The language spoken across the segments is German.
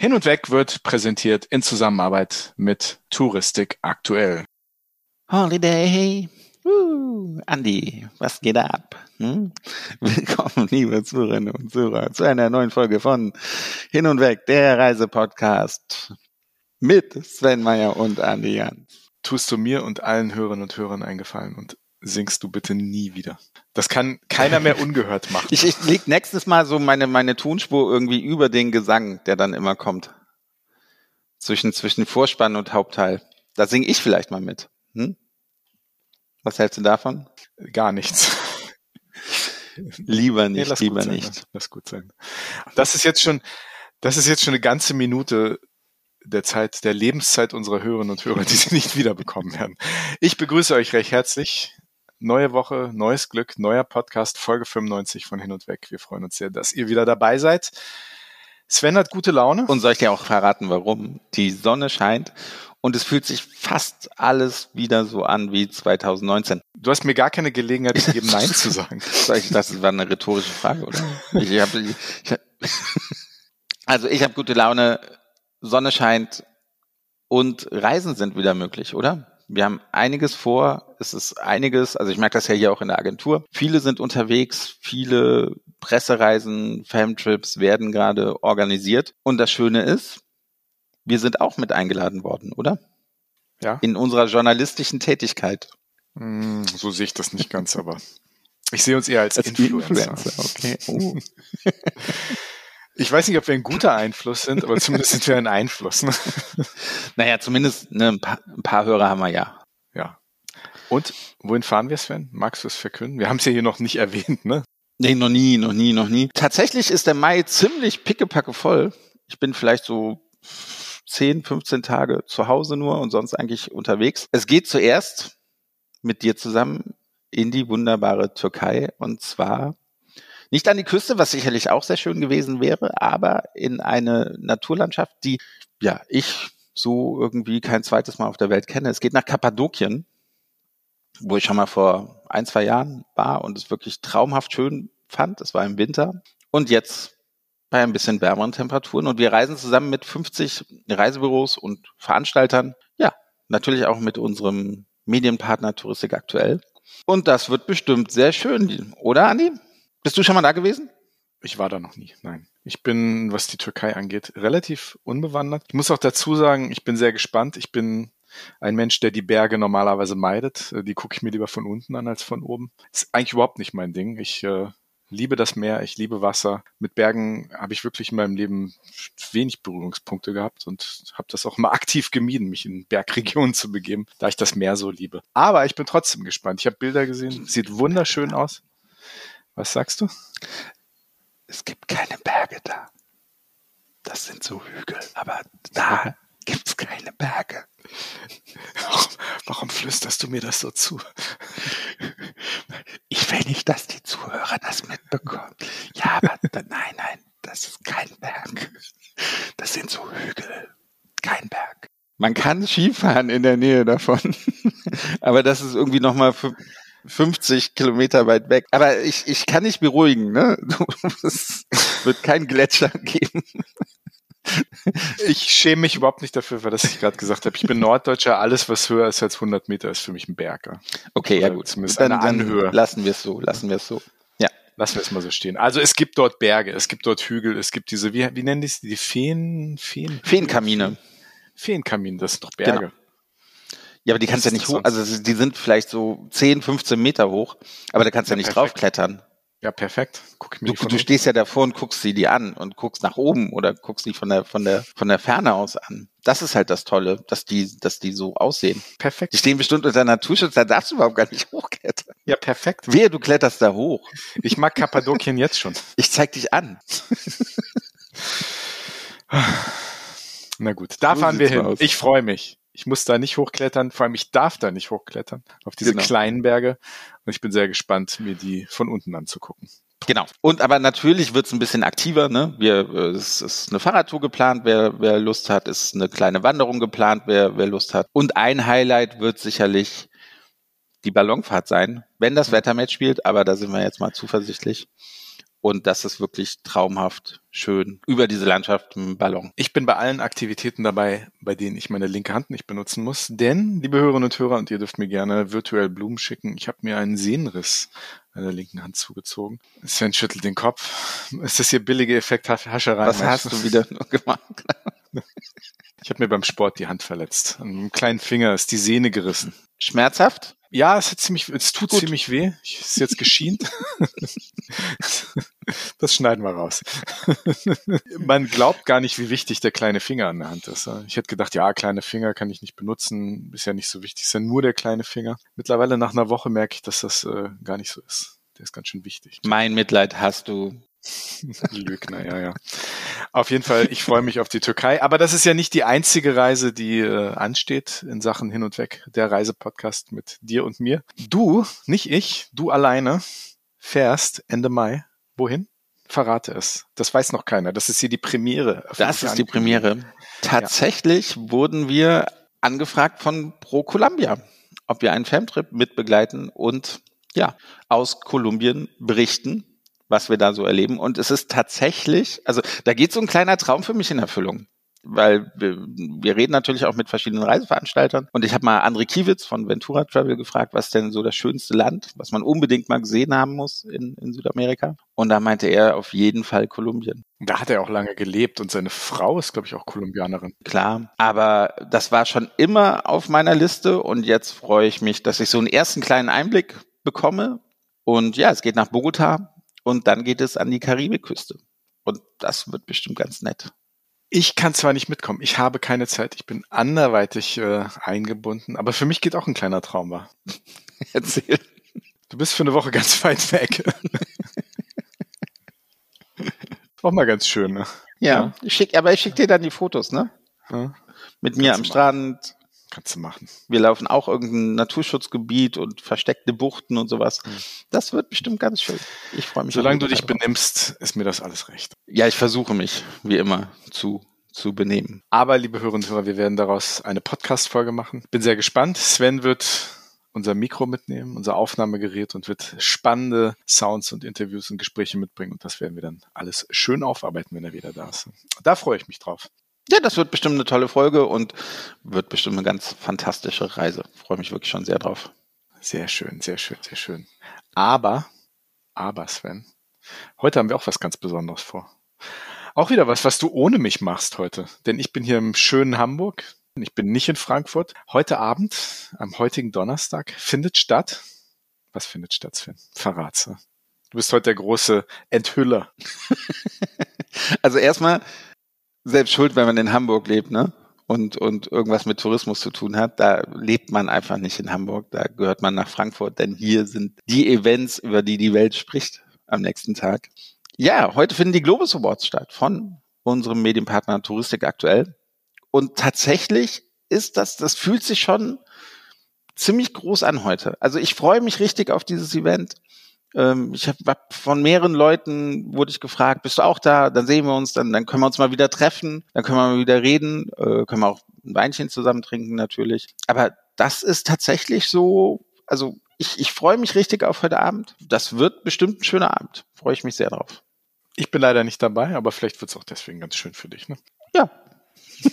Hin und Weg wird präsentiert in Zusammenarbeit mit Touristik aktuell. Holiday. Uh, Andi, was geht ab? Hm? Willkommen, liebe Zuhörerinnen und Zuhörer, zu einer neuen Folge von Hin und Weg, der Reisepodcast mit Sven Meyer und Andi Jans. Tust du mir und allen Hörerinnen und Hörern eingefallen und singst du bitte nie wieder. Das kann keiner mehr ungehört machen. ich, ich leg nächstes Mal so meine, meine Tonspur irgendwie über den Gesang, der dann immer kommt. Zwischen, zwischen Vorspann und Hauptteil. Da singe ich vielleicht mal mit. Hm? Was hältst du davon? Gar nichts. lieber nicht, nee, lieber sein, nicht. Lass gut sein. Das ist jetzt schon, das ist jetzt schon eine ganze Minute der Zeit, der Lebenszeit unserer Hörerinnen und Hörer, die sie nicht wiederbekommen werden. Ich begrüße euch recht herzlich Neue Woche, neues Glück, neuer Podcast, Folge 95 von Hin und Weg. Wir freuen uns sehr, dass ihr wieder dabei seid. Sven hat gute Laune. Und soll ich dir auch verraten, warum? Die Sonne scheint und es fühlt sich fast alles wieder so an wie 2019. Du hast mir gar keine Gelegenheit gegeben, Nein zu sagen. Das war eine rhetorische Frage, oder? Ich hab, ich, also ich habe gute Laune, Sonne scheint und Reisen sind wieder möglich, oder? Wir haben einiges vor. Es ist einiges, also ich merke das ja hier auch in der Agentur. Viele sind unterwegs, viele Pressereisen, Famtrips werden gerade organisiert. Und das Schöne ist, wir sind auch mit eingeladen worden, oder? Ja. In unserer journalistischen Tätigkeit. Mm, so sehe ich das nicht ganz, aber ich sehe uns eher als, als Influencer. Influencer. Okay. Oh. Ich weiß nicht, ob wir ein guter Einfluss sind, aber zumindest sind wir ein Einfluss. Ne? Naja, zumindest ne, ein, paar, ein paar Hörer haben wir ja. Ja. Und wohin fahren wir, Sven? Magst du es verkünden? Wir haben es ja hier noch nicht erwähnt, ne? Nee, noch nie, noch nie, noch nie. Tatsächlich ist der Mai ziemlich pickepacke voll. Ich bin vielleicht so 10, 15 Tage zu Hause nur und sonst eigentlich unterwegs. Es geht zuerst mit dir zusammen in die wunderbare Türkei und zwar nicht an die Küste, was sicherlich auch sehr schön gewesen wäre, aber in eine Naturlandschaft, die ja ich so irgendwie kein zweites Mal auf der Welt kenne. Es geht nach Kappadokien, wo ich schon mal vor ein, zwei Jahren war und es wirklich traumhaft schön fand. Es war im Winter. Und jetzt bei ein bisschen wärmeren Temperaturen. Und wir reisen zusammen mit 50 Reisebüros und Veranstaltern. Ja, natürlich auch mit unserem Medienpartner Touristik aktuell. Und das wird bestimmt sehr schön, oder Andi? Bist du schon mal da gewesen? Ich war da noch nie, nein. Ich bin, was die Türkei angeht, relativ unbewandert. Ich muss auch dazu sagen, ich bin sehr gespannt. Ich bin ein Mensch, der die Berge normalerweise meidet. Die gucke ich mir lieber von unten an als von oben. Ist eigentlich überhaupt nicht mein Ding. Ich äh, liebe das Meer, ich liebe Wasser. Mit Bergen habe ich wirklich in meinem Leben wenig Berührungspunkte gehabt und habe das auch mal aktiv gemieden, mich in Bergregionen zu begeben, da ich das Meer so liebe. Aber ich bin trotzdem gespannt. Ich habe Bilder gesehen, sieht wunderschön aus. Was sagst du? Es gibt keine Berge da. Das sind so Hügel, aber da gibt's keine Berge. Warum flüsterst du mir das so zu? Ich will nicht, dass die Zuhörer das mitbekommen. Ja, aber nein, nein, das ist kein Berg. Das sind so Hügel, kein Berg. Man kann Skifahren in der Nähe davon, aber das ist irgendwie nochmal 50 Kilometer weit weg. Aber ich, ich kann dich beruhigen, ne? Es wird kein Gletscher geben. Ich schäme mich überhaupt nicht dafür, weil das ich gerade gesagt habe. Ich bin Norddeutscher, alles was höher ist als 100 Meter ist für mich ein Berg. Okay, Oder ja gut. Zumindest dann, eine Anhöhe. Dann lassen wir es so, lassen wir es so. Ja. Lassen wir es mal so stehen. Also es gibt dort Berge, es gibt dort Hügel, es gibt diese, wie, wie nennen die es, die Feen, Feen? Feenkamine. Feenkamine, das sind doch Berge. Genau. Ja, aber die kannst ja nicht hoch, also die sind vielleicht so 10, 15 Meter hoch, aber da kannst du ja, ja nicht draufklettern. Ja, perfekt. Guck mir du, du stehst ja davor und guckst sie die an und guckst nach oben oder guckst die von der, von der, von der Ferne aus an. Das ist halt das Tolle, dass die, dass die so aussehen. Perfekt. Die stehen bestimmt unter Naturschutz, da darfst du überhaupt gar nicht hochklettern. Ja, perfekt. Wehe, du kletterst da hoch. Ich mag Kappadokien jetzt schon. Ich zeig dich an. Na gut, da so fahren wir hin. Aus. Ich freue mich. Ich muss da nicht hochklettern, vor allem ich darf da nicht hochklettern auf diese genau. kleinen Berge. Und ich bin sehr gespannt, mir die von unten anzugucken. Genau. Und aber natürlich wird's ein bisschen aktiver. Ne? Wir, äh, es ist eine Fahrradtour geplant, wer, wer Lust hat. Es ist eine kleine Wanderung geplant, wer, wer Lust hat. Und ein Highlight wird sicherlich die Ballonfahrt sein, wenn das Wetter mitspielt. Aber da sind wir jetzt mal zuversichtlich. Und das ist wirklich traumhaft schön über diese Landschaft im Ballon. Ich bin bei allen Aktivitäten dabei, bei denen ich meine linke Hand nicht benutzen muss. Denn, liebe Hörerinnen und Hörer, und ihr dürft mir gerne virtuell Blumen schicken, ich habe mir einen Sehnenriss an der linken Hand zugezogen. Sven schüttelt den Kopf. Ist das hier billige Effekt Hascherei? Was hast du wieder gemacht? Ich habe mir beim Sport die Hand verletzt. An einem kleinen Finger ist die Sehne gerissen. Schmerzhaft? Ja, es, hat ziemlich, es tut Gut. ziemlich weh. Es ist jetzt geschient. das schneiden wir raus. Man glaubt gar nicht, wie wichtig der kleine Finger an der Hand ist. Ich hätte gedacht, ja, kleine Finger kann ich nicht benutzen. Ist ja nicht so wichtig. Ist ja nur der kleine Finger. Mittlerweile nach einer Woche merke ich, dass das äh, gar nicht so ist. Der ist ganz schön wichtig. Mein Mitleid hast du. Lügner, ja, ja. Auf jeden Fall, ich freue mich auf die Türkei. Aber das ist ja nicht die einzige Reise, die äh, ansteht in Sachen hin und weg. Der Reisepodcast mit dir und mir. Du, nicht ich, du alleine fährst Ende Mai. Wohin? Verrate es. Das weiß noch keiner. Das ist hier die Premiere. Das ist die Premiere. Tatsächlich ja. wurden wir angefragt von Pro Columbia, ob wir einen Famtrip mitbegleiten und ja, aus Kolumbien berichten was wir da so erleben. Und es ist tatsächlich, also da geht so ein kleiner Traum für mich in Erfüllung. Weil wir, wir reden natürlich auch mit verschiedenen Reiseveranstaltern. Und ich habe mal André Kiewitz von Ventura Travel gefragt, was denn so das schönste Land, was man unbedingt mal gesehen haben muss in, in Südamerika. Und da meinte er auf jeden Fall Kolumbien. Da hat er auch lange gelebt und seine Frau ist, glaube ich, auch Kolumbianerin. Klar, aber das war schon immer auf meiner Liste und jetzt freue ich mich, dass ich so einen ersten kleinen Einblick bekomme. Und ja, es geht nach Bogota, und dann geht es an die Karibikküste. Und das wird bestimmt ganz nett. Ich kann zwar nicht mitkommen, ich habe keine Zeit, ich bin anderweitig äh, eingebunden, aber für mich geht auch ein kleiner Traum wahr. Erzähl. Du bist für eine Woche ganz weit weg. auch mal ganz schön, ne? Ja, ja. Ich schick, aber ich schicke dir dann die Fotos, ne? Ja. Mit mir am Strand, Kannst du machen. Wir laufen auch irgendein Naturschutzgebiet und versteckte Buchten und sowas. Mhm. Das wird bestimmt ganz schön. Ich freue mich. Solange du dich drauf. benimmst, ist mir das alles recht. Ja, ich versuche mich, wie immer, zu zu benehmen. Aber, liebe Hörerinnen und Hörer, wir werden daraus eine Podcast-Folge machen. Bin sehr gespannt. Sven wird unser Mikro mitnehmen, unser Aufnahmegerät und wird spannende Sounds und Interviews und Gespräche mitbringen. Und das werden wir dann alles schön aufarbeiten, wenn er wieder da ist. Da freue ich mich drauf. Ja, das wird bestimmt eine tolle Folge und wird bestimmt eine ganz fantastische Reise. Freue mich wirklich schon sehr drauf. Sehr schön, sehr schön, sehr schön. Aber, aber Sven, heute haben wir auch was ganz Besonderes vor. Auch wieder was, was du ohne mich machst heute. Denn ich bin hier im schönen Hamburg. Ich bin nicht in Frankfurt. Heute Abend, am heutigen Donnerstag, findet statt. Was findet statt, Sven? Verrat's. Du bist heute der große Enthüller. also erstmal, selbst schuld, wenn man in Hamburg lebt, ne? Und, und irgendwas mit Tourismus zu tun hat. Da lebt man einfach nicht in Hamburg. Da gehört man nach Frankfurt, denn hier sind die Events, über die die Welt spricht am nächsten Tag. Ja, heute finden die Globus Awards statt von unserem Medienpartner Touristik aktuell. Und tatsächlich ist das, das fühlt sich schon ziemlich groß an heute. Also ich freue mich richtig auf dieses Event. Ähm, ich habe hab von mehreren Leuten wurde ich gefragt, bist du auch da? Dann sehen wir uns, dann, dann können wir uns mal wieder treffen, dann können wir mal wieder reden, äh, können wir auch ein Weinchen zusammen trinken natürlich. Aber das ist tatsächlich so, also ich, ich freue mich richtig auf heute Abend. Das wird bestimmt ein schöner Abend. Freue ich mich sehr drauf. Ich bin leider nicht dabei, aber vielleicht wird es auch deswegen ganz schön für dich, ne? Ja.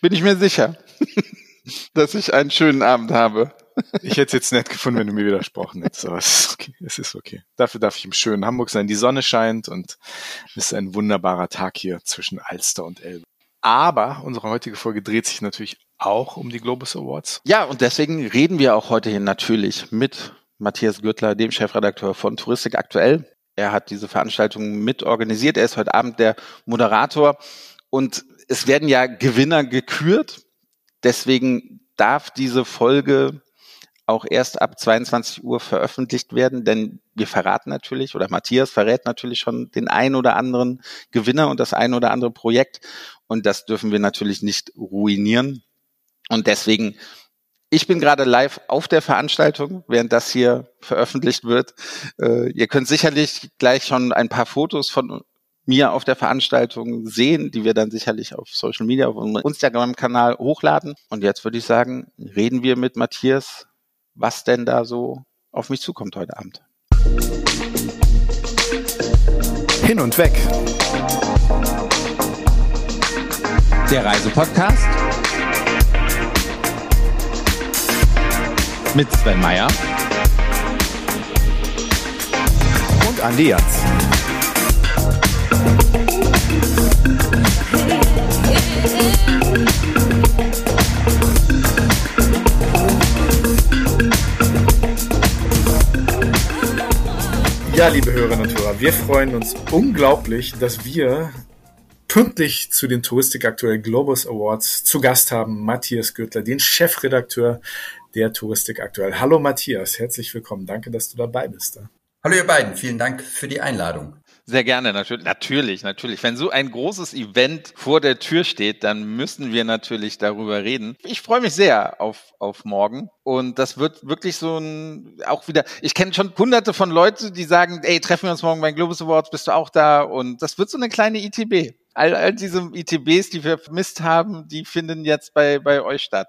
bin ich mir sicher, dass ich einen schönen Abend habe. Ich hätte es jetzt nett gefunden, wenn du mir widersprochen hättest, aber es ist okay. Es ist okay. Dafür darf ich im schönen Hamburg sein. Die Sonne scheint und es ist ein wunderbarer Tag hier zwischen Alster und Elbe. Aber unsere heutige Folge dreht sich natürlich auch um die Globus Awards. Ja, und deswegen reden wir auch heute hier natürlich mit Matthias Gürtler, dem Chefredakteur von Touristik aktuell. Er hat diese Veranstaltung mit organisiert. Er ist heute Abend der Moderator und es werden ja Gewinner gekürt. Deswegen darf diese Folge auch erst ab 22 Uhr veröffentlicht werden, denn wir verraten natürlich oder Matthias verrät natürlich schon den ein oder anderen Gewinner und das ein oder andere Projekt und das dürfen wir natürlich nicht ruinieren. Und deswegen, ich bin gerade live auf der Veranstaltung, während das hier veröffentlicht wird. Äh, ihr könnt sicherlich gleich schon ein paar Fotos von mir auf der Veranstaltung sehen, die wir dann sicherlich auf Social Media, auf unserem Instagram-Kanal hochladen. Und jetzt würde ich sagen, reden wir mit Matthias was denn da so auf mich zukommt heute Abend. Hin und weg. Der Reisepodcast mit Sven Meyer und Andi Jans. Ja, liebe Hörerinnen und Hörer, wir freuen uns unglaublich, dass wir pünktlich zu den Touristik aktuell Globus Awards zu Gast haben Matthias Gürtler, den Chefredakteur der Touristik aktuell. Hallo Matthias, herzlich willkommen. Danke, dass du dabei bist. Hallo ihr beiden, vielen Dank für die Einladung. Sehr gerne, natürlich, natürlich, natürlich. Wenn so ein großes Event vor der Tür steht, dann müssen wir natürlich darüber reden. Ich freue mich sehr auf, auf morgen. Und das wird wirklich so ein, auch wieder, ich kenne schon hunderte von Leuten, die sagen, ey, treffen wir uns morgen bei Globus Awards, bist du auch da? Und das wird so eine kleine ITB. All, all diese ITBs, die wir vermisst haben, die finden jetzt bei, bei euch statt.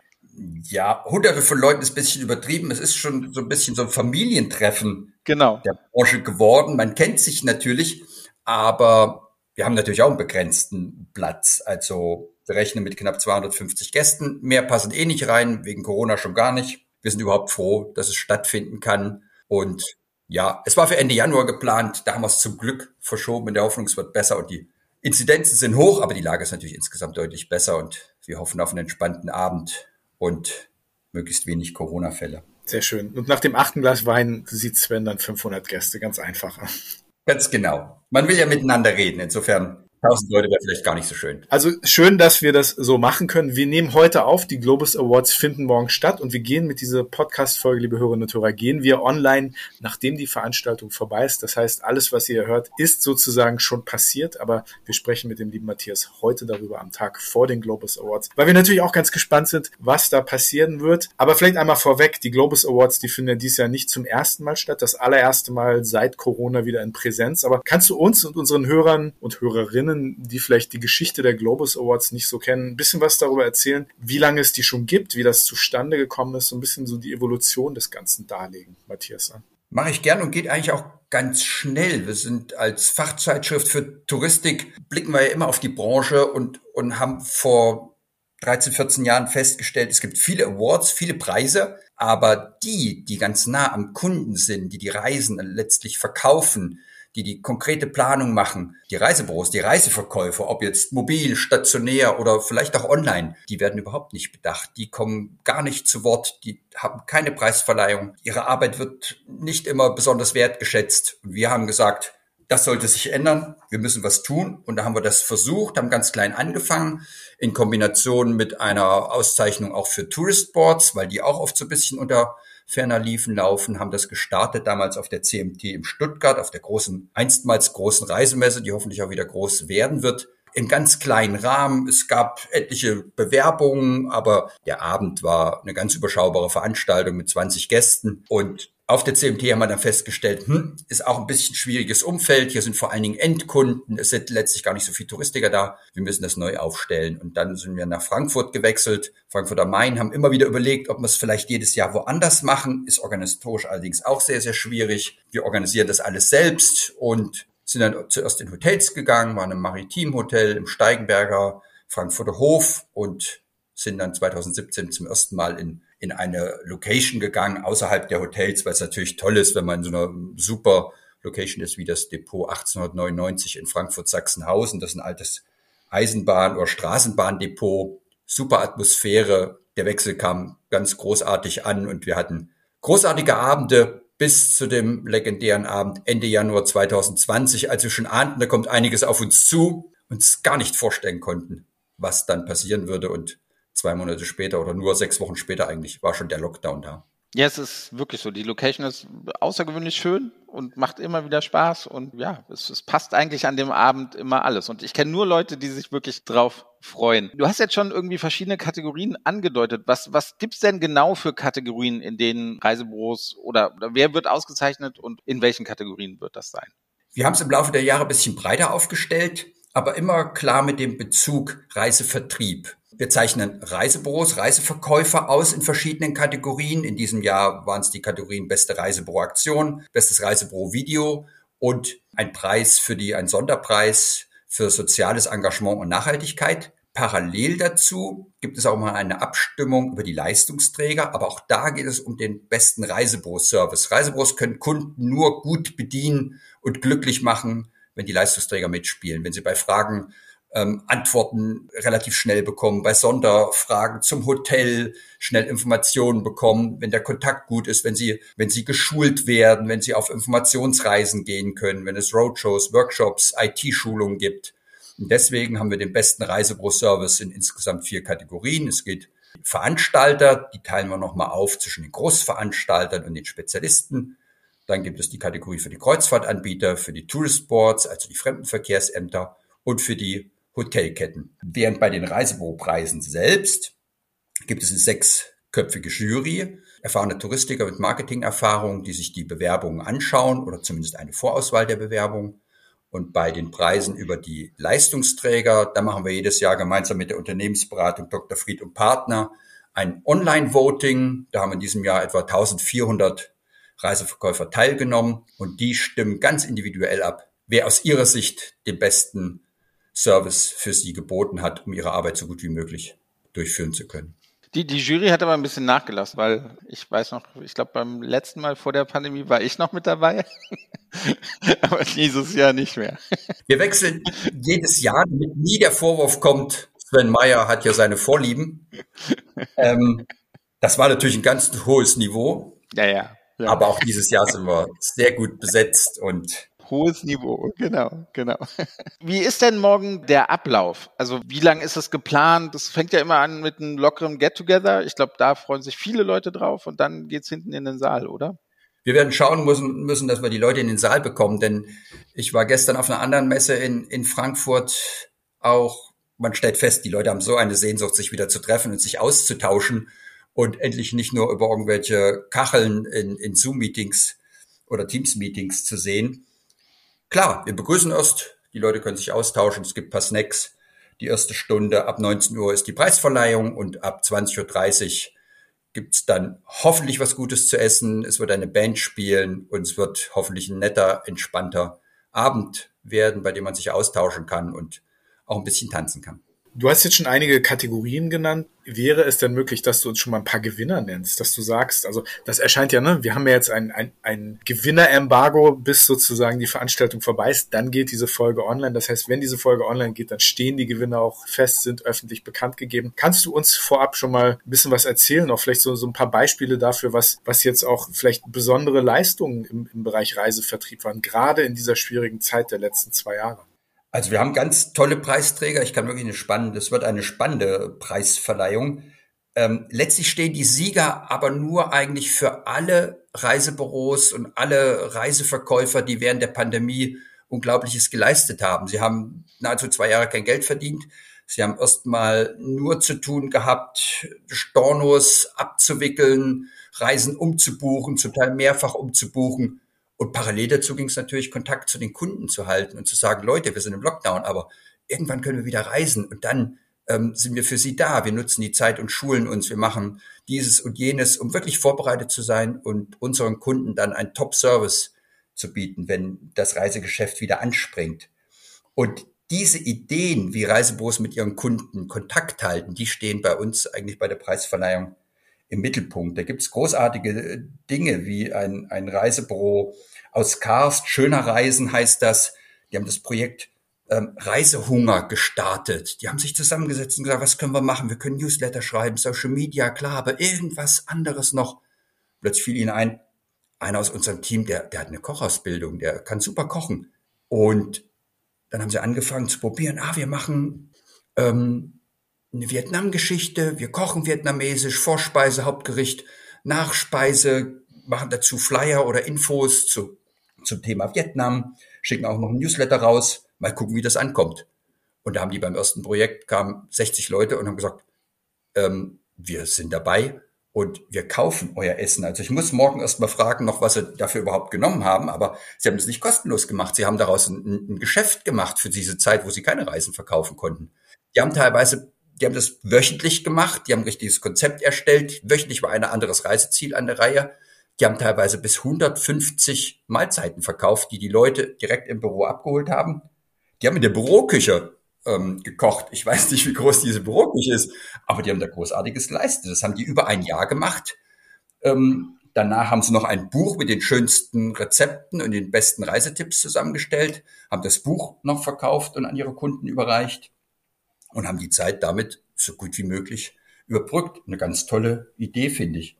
Ja, hunderte von Leuten ist ein bisschen übertrieben. Es ist schon so ein bisschen so ein Familientreffen genau. der Branche geworden. Man kennt sich natürlich, aber wir haben natürlich auch einen begrenzten Platz. Also wir rechnen mit knapp 250 Gästen. Mehr passen eh nicht rein, wegen Corona schon gar nicht. Wir sind überhaupt froh, dass es stattfinden kann. Und ja, es war für Ende Januar geplant. Da haben wir es zum Glück verschoben in der Hoffnung, es wird besser. Und die Inzidenzen sind hoch, aber die Lage ist natürlich insgesamt deutlich besser. Und wir hoffen auf einen entspannten Abend und möglichst wenig Corona-Fälle. Sehr schön. Und nach dem achten Glas Wein sieht Sven dann 500 Gäste, ganz einfach. Ganz genau. Man will ja miteinander reden. Insofern 1000 Leute wäre vielleicht gar nicht so schön. Also schön, dass wir das so machen können. Wir nehmen heute auf, die Globus Awards finden morgen statt und wir gehen mit dieser Podcast-Folge, liebe Hörerinnen und Hörer, gehen wir online, nachdem die Veranstaltung vorbei ist. Das heißt, alles, was ihr hört, ist sozusagen schon passiert, aber wir sprechen mit dem lieben Matthias heute darüber am Tag vor den Globus Awards, weil wir natürlich auch ganz gespannt sind, was da passieren wird. Aber vielleicht einmal vorweg, die Globus Awards, die finden ja dieses Jahr nicht zum ersten Mal statt, das allererste Mal seit Corona wieder in Präsenz. Aber kannst du uns und unseren Hörern und Hörerinnen Hörerinnen, die vielleicht die Geschichte der Globus Awards nicht so kennen, ein bisschen was darüber erzählen, wie lange es die schon gibt, wie das zustande gekommen ist, so ein bisschen so die Evolution des Ganzen darlegen, Matthias. Mache ich gern und geht eigentlich auch ganz schnell. Wir sind als Fachzeitschrift für Touristik, blicken wir ja immer auf die Branche und, und haben vor 13, 14 Jahren festgestellt, es gibt viele Awards, viele Preise, aber die, die ganz nah am Kunden sind, die die Reisen letztlich verkaufen, die die konkrete Planung machen, die Reisebüros, die Reiseverkäufer, ob jetzt mobil, stationär oder vielleicht auch online, die werden überhaupt nicht bedacht. Die kommen gar nicht zu Wort, die haben keine Preisverleihung. Ihre Arbeit wird nicht immer besonders wertgeschätzt. wir haben gesagt, das sollte sich ändern. Wir müssen was tun. Und da haben wir das versucht, haben ganz klein angefangen, in Kombination mit einer Auszeichnung auch für Tourist Boards, weil die auch oft so ein bisschen unter ferner liefen, laufen, haben das gestartet damals auf der CMT in Stuttgart, auf der großen, einstmals großen Reisemesse, die hoffentlich auch wieder groß werden wird im ganz kleinen Rahmen. Es gab etliche Bewerbungen, aber der Abend war eine ganz überschaubare Veranstaltung mit 20 Gästen und auf der CMT haben wir dann festgestellt, hm, ist auch ein bisschen schwieriges Umfeld. Hier sind vor allen Dingen Endkunden. Es sind letztlich gar nicht so viele Touristiker da. Wir müssen das neu aufstellen. Und dann sind wir nach Frankfurt gewechselt. Frankfurt am Main haben immer wieder überlegt, ob wir es vielleicht jedes Jahr woanders machen. Ist organisatorisch allerdings auch sehr, sehr schwierig. Wir organisieren das alles selbst und sind dann zuerst in Hotels gegangen, waren im Maritimhotel im Steigenberger Frankfurter Hof und sind dann 2017 zum ersten Mal in in eine Location gegangen, außerhalb der Hotels, weil es natürlich toll ist, wenn man in so einer super Location ist, wie das Depot 1899 in Frankfurt-Sachsenhausen. Das ist ein altes Eisenbahn- oder Straßenbahndepot. Super Atmosphäre. Der Wechsel kam ganz großartig an und wir hatten großartige Abende bis zu dem legendären Abend Ende Januar 2020, als wir schon ahnten, da kommt einiges auf uns zu, uns gar nicht vorstellen konnten, was dann passieren würde und zwei Monate später oder nur sechs Wochen später eigentlich war schon der Lockdown da. Ja, es ist wirklich so. Die Location ist außergewöhnlich schön und macht immer wieder Spaß. Und ja, es, es passt eigentlich an dem Abend immer alles. Und ich kenne nur Leute, die sich wirklich drauf freuen. Du hast jetzt schon irgendwie verschiedene Kategorien angedeutet. Was, was gibt's denn genau für Kategorien, in denen Reisebüros oder, oder wer wird ausgezeichnet und in welchen Kategorien wird das sein? Wir haben es im Laufe der Jahre ein bisschen breiter aufgestellt, aber immer klar mit dem Bezug Reisevertrieb. Wir zeichnen Reisebüros, Reiseverkäufer aus in verschiedenen Kategorien. In diesem Jahr waren es die Kategorien beste Reisebüro Aktion, bestes Reisebüro Video und ein Preis für die, ein Sonderpreis für soziales Engagement und Nachhaltigkeit. Parallel dazu gibt es auch mal eine Abstimmung über die Leistungsträger, aber auch da geht es um den besten Reisebüro-Service. Reisebüros können Kunden nur gut bedienen und glücklich machen, wenn die Leistungsträger mitspielen, wenn sie bei Fragen ähm, Antworten relativ schnell bekommen, bei Sonderfragen zum Hotel schnell Informationen bekommen, wenn der Kontakt gut ist, wenn sie, wenn sie geschult werden, wenn sie auf Informationsreisen gehen können, wenn es Roadshows, Workshops, IT-Schulungen gibt. Und deswegen haben wir den besten Reisebüro-Service in insgesamt vier Kategorien. Es geht Veranstalter, die teilen wir nochmal auf zwischen den Großveranstaltern und den Spezialisten. Dann gibt es die Kategorie für die Kreuzfahrtanbieter, für die Tourist Boards, also die Fremdenverkehrsämter und für die Hotelketten. Während bei den Reisebüropreisen selbst gibt es eine sechsköpfige Jury, erfahrene Touristiker mit Marketingerfahrung, die sich die Bewerbungen anschauen oder zumindest eine Vorauswahl der Bewerbungen. Und bei den Preisen über die Leistungsträger, da machen wir jedes Jahr gemeinsam mit der Unternehmensberatung Dr. Fried und Partner ein Online-Voting. Da haben in diesem Jahr etwa 1400 Reiseverkäufer teilgenommen und die stimmen ganz individuell ab, wer aus ihrer Sicht den besten Service für sie geboten hat, um ihre Arbeit so gut wie möglich durchführen zu können. Die, die Jury hat aber ein bisschen nachgelassen, weil ich weiß noch, ich glaube beim letzten Mal vor der Pandemie war ich noch mit dabei, aber dieses Jahr nicht mehr. Wir wechseln jedes Jahr, damit nie der Vorwurf kommt, Sven Meyer hat ja seine Vorlieben. Ähm, das war natürlich ein ganz hohes Niveau. Ja, ja, ja. Aber auch dieses Jahr sind wir sehr gut besetzt und Hohes Niveau, genau, genau. Wie ist denn morgen der Ablauf? Also wie lang ist es geplant? Das fängt ja immer an mit einem lockeren Get-Together. Ich glaube, da freuen sich viele Leute drauf und dann geht's hinten in den Saal, oder? Wir werden schauen müssen, müssen, dass wir die Leute in den Saal bekommen, denn ich war gestern auf einer anderen Messe in, in Frankfurt auch. Man stellt fest, die Leute haben so eine Sehnsucht, sich wieder zu treffen und sich auszutauschen und endlich nicht nur über irgendwelche Kacheln in, in Zoom-Meetings oder Teams-Meetings zu sehen. Klar, wir begrüßen erst, die Leute können sich austauschen, es gibt paar Snacks. Die erste Stunde ab 19 Uhr ist die Preisverleihung und ab 20.30 Uhr gibt's dann hoffentlich was Gutes zu essen. Es wird eine Band spielen und es wird hoffentlich ein netter, entspannter Abend werden, bei dem man sich austauschen kann und auch ein bisschen tanzen kann. Du hast jetzt schon einige Kategorien genannt. Wäre es denn möglich, dass du uns schon mal ein paar Gewinner nennst, dass du sagst, also das erscheint ja, ne, wir haben ja jetzt ein, ein, ein Gewinner-Embargo, bis sozusagen die Veranstaltung vorbei ist, dann geht diese Folge online. Das heißt, wenn diese Folge online geht, dann stehen die Gewinner auch fest, sind öffentlich bekannt gegeben. Kannst du uns vorab schon mal ein bisschen was erzählen, auch vielleicht so, so ein paar Beispiele dafür, was, was jetzt auch vielleicht besondere Leistungen im, im Bereich Reisevertrieb waren, gerade in dieser schwierigen Zeit der letzten zwei Jahre? Also wir haben ganz tolle Preisträger. Ich kann wirklich eine spannende, es wird eine spannende Preisverleihung. Ähm, letztlich stehen die Sieger aber nur eigentlich für alle Reisebüros und alle Reiseverkäufer, die während der Pandemie Unglaubliches geleistet haben. Sie haben nahezu zwei Jahre kein Geld verdient. Sie haben erstmal nur zu tun gehabt, Stornos abzuwickeln, Reisen umzubuchen, zum Teil mehrfach umzubuchen. Und parallel dazu ging es natürlich, Kontakt zu den Kunden zu halten und zu sagen, Leute, wir sind im Lockdown, aber irgendwann können wir wieder reisen und dann ähm, sind wir für Sie da. Wir nutzen die Zeit und schulen uns. Wir machen dieses und jenes, um wirklich vorbereitet zu sein und unseren Kunden dann einen Top-Service zu bieten, wenn das Reisegeschäft wieder anspringt. Und diese Ideen, wie Reisebüros mit ihren Kunden Kontakt halten, die stehen bei uns eigentlich bei der Preisverleihung im Mittelpunkt. Da gibt's großartige äh, Dinge wie ein, ein Reisebüro aus Karst, Schöner Reisen heißt das. Die haben das Projekt ähm, Reisehunger gestartet. Die haben sich zusammengesetzt und gesagt, was können wir machen? Wir können Newsletter schreiben, Social Media, klar, aber irgendwas anderes noch. Plötzlich fiel ihnen ein, einer aus unserem Team, der, der hat eine Kochausbildung, der kann super kochen. Und dann haben sie angefangen zu probieren, ah, wir machen ähm, eine Vietnam-Geschichte, wir kochen vietnamesisch, Vorspeise, Hauptgericht, Nachspeise, machen dazu Flyer oder Infos zu, zum Thema Vietnam, schicken auch noch ein Newsletter raus, mal gucken, wie das ankommt. Und da haben die beim ersten Projekt kamen 60 Leute und haben gesagt, ähm, wir sind dabei und wir kaufen euer Essen. Also ich muss morgen erst mal fragen, noch was sie dafür überhaupt genommen haben, aber sie haben es nicht kostenlos gemacht. Sie haben daraus ein, ein Geschäft gemacht für diese Zeit, wo sie keine Reisen verkaufen konnten. Die haben teilweise die haben das wöchentlich gemacht, die haben ein richtiges Konzept erstellt. Wöchentlich war ein anderes Reiseziel an der Reihe. Die haben teilweise bis 150 Mahlzeiten verkauft, die die Leute direkt im Büro abgeholt haben. Die haben in der Büroküche ähm, gekocht. Ich weiß nicht, wie groß diese Büroküche ist, aber die haben da großartiges geleistet. Das haben die über ein Jahr gemacht. Ähm, danach haben sie noch ein Buch mit den schönsten Rezepten und den besten Reisetipps zusammengestellt, haben das Buch noch verkauft und an ihre Kunden überreicht und haben die Zeit damit so gut wie möglich überbrückt. Eine ganz tolle Idee, finde ich.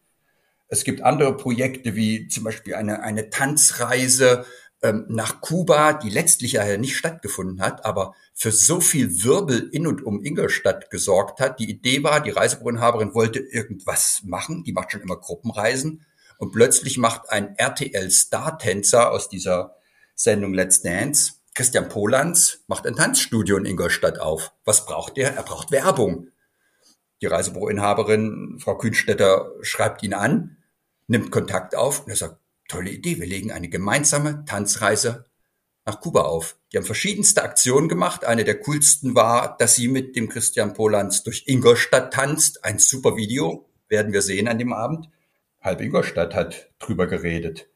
Es gibt andere Projekte wie zum Beispiel eine, eine Tanzreise ähm, nach Kuba, die letztlich ja nicht stattgefunden hat, aber für so viel Wirbel in und um Ingolstadt gesorgt hat. Die Idee war, die Reisebüroinhaberin wollte irgendwas machen, die macht schon immer Gruppenreisen und plötzlich macht ein RTL-Star-Tänzer aus dieser Sendung Let's Dance, Christian Polanz, macht ein Tanzstudio in Ingolstadt auf. Was braucht er? Er braucht Werbung. Die Reisebüroinhaberin, Frau Kühnstetter, schreibt ihn an, nimmt Kontakt auf und er sagt, tolle Idee, wir legen eine gemeinsame Tanzreise nach Kuba auf. Die haben verschiedenste Aktionen gemacht. Eine der coolsten war, dass sie mit dem Christian Polanz durch Ingolstadt tanzt. Ein super Video, werden wir sehen an dem Abend. Halb Ingolstadt hat drüber geredet.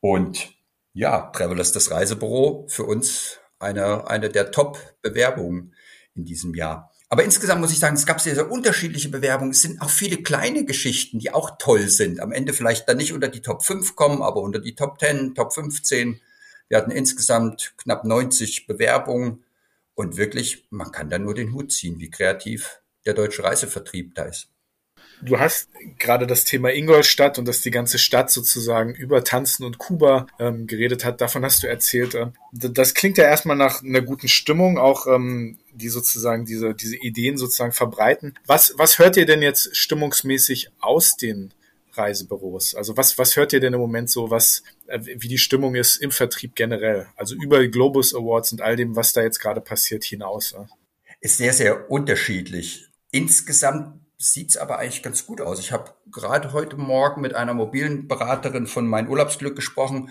Und ja, Travelers, das Reisebüro, für uns eine, eine der Top-Bewerbungen in diesem Jahr. Aber insgesamt muss ich sagen, es gab sehr, sehr unterschiedliche Bewerbungen. Es sind auch viele kleine Geschichten, die auch toll sind. Am Ende vielleicht dann nicht unter die Top 5 kommen, aber unter die Top 10, Top 15. Wir hatten insgesamt knapp 90 Bewerbungen. Und wirklich, man kann da nur den Hut ziehen, wie kreativ der deutsche Reisevertrieb da ist. Du hast gerade das Thema Ingolstadt und dass die ganze Stadt sozusagen über Tanzen und Kuba ähm, geredet hat. Davon hast du erzählt. Äh, das klingt ja erstmal nach einer guten Stimmung, auch ähm, die sozusagen diese, diese Ideen sozusagen verbreiten. Was, was hört ihr denn jetzt stimmungsmäßig aus den Reisebüros? Also was, was hört ihr denn im Moment so, was, äh, wie die Stimmung ist im Vertrieb generell? Also über Globus Awards und all dem, was da jetzt gerade passiert, hinaus? Äh? Ist sehr, sehr unterschiedlich. Insgesamt sieht's aber eigentlich ganz gut aus. Ich habe gerade heute Morgen mit einer mobilen Beraterin von Mein Urlaubsglück gesprochen,